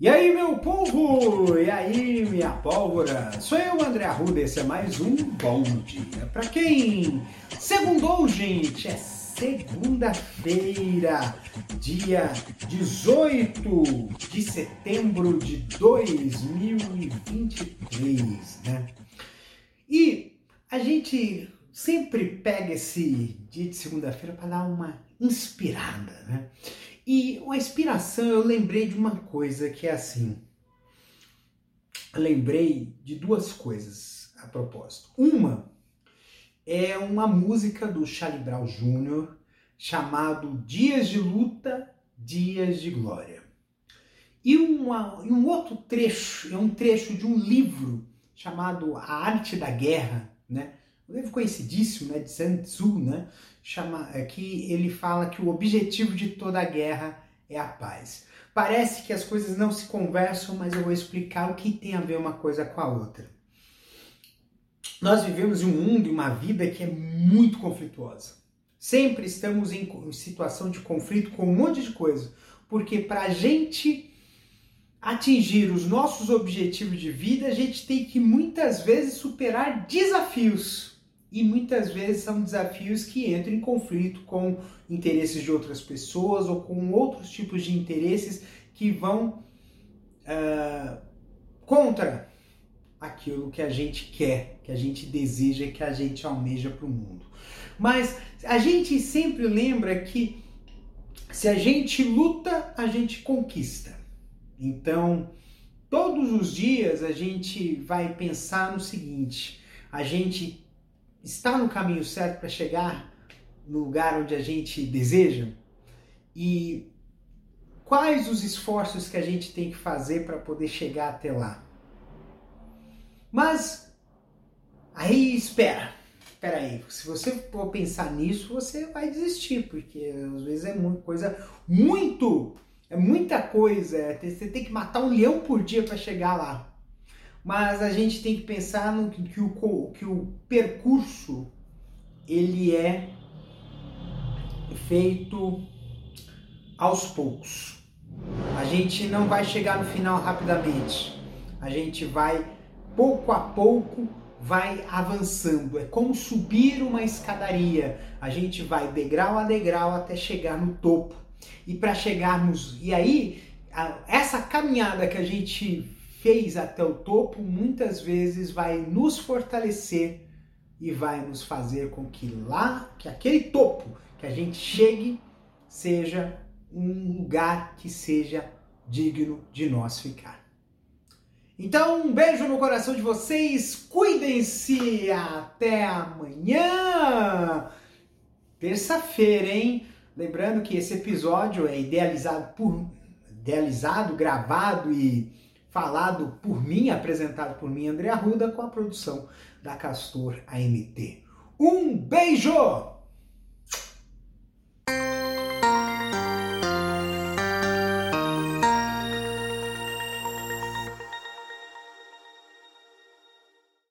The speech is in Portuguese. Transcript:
E aí, meu povo! E aí, minha pólvora? Sou eu, André Arruda, esse é mais um Bom Dia. Pra quem segundou, gente, é segunda-feira, dia 18 de setembro de 2023, né? E a gente sempre pega esse dia de segunda-feira para dar uma inspirada, né? Inspiração eu lembrei de uma coisa que é assim. Lembrei de duas coisas a propósito. Uma é uma música do Charlie Brown Jr. chamado Dias de Luta, Dias de Glória. E uma, um outro trecho, é um trecho de um livro chamado A Arte da Guerra, né? Um livro conhecidíssimo, né, de Sun Tzu, né? chama, é, que ele fala que o objetivo de toda guerra é a paz. Parece que as coisas não se conversam, mas eu vou explicar o que tem a ver uma coisa com a outra. Nós vivemos em um mundo e uma vida que é muito conflituosa. Sempre estamos em situação de conflito com um monte de coisa, porque para a gente atingir os nossos objetivos de vida, a gente tem que muitas vezes superar desafios e muitas vezes são desafios que entram em conflito com interesses de outras pessoas ou com outros tipos de interesses que vão uh, contra aquilo que a gente quer, que a gente deseja, que a gente almeja para o mundo. Mas a gente sempre lembra que se a gente luta, a gente conquista. Então, todos os dias a gente vai pensar no seguinte: a gente está no caminho certo para chegar no lugar onde a gente deseja? E quais os esforços que a gente tem que fazer para poder chegar até lá? Mas aí espera, espera aí, se você for pensar nisso, você vai desistir, porque às vezes é muita coisa, muito, é muita coisa, você tem que matar um leão por dia para chegar lá mas a gente tem que pensar no que o, que o percurso ele é feito aos poucos. A gente não vai chegar no final rapidamente. A gente vai pouco a pouco vai avançando. É como subir uma escadaria. A gente vai degrau a degrau até chegar no topo. E para chegarmos e aí essa caminhada que a gente fez até o topo, muitas vezes vai nos fortalecer e vai nos fazer com que lá, que aquele topo que a gente chegue, seja um lugar que seja digno de nós ficar. Então, um beijo no coração de vocês, cuidem-se, até amanhã! Terça-feira, hein? Lembrando que esse episódio é idealizado por idealizado, gravado e falado por mim, apresentado por mim, André Arruda, com a produção da Castor AMT. Um beijo!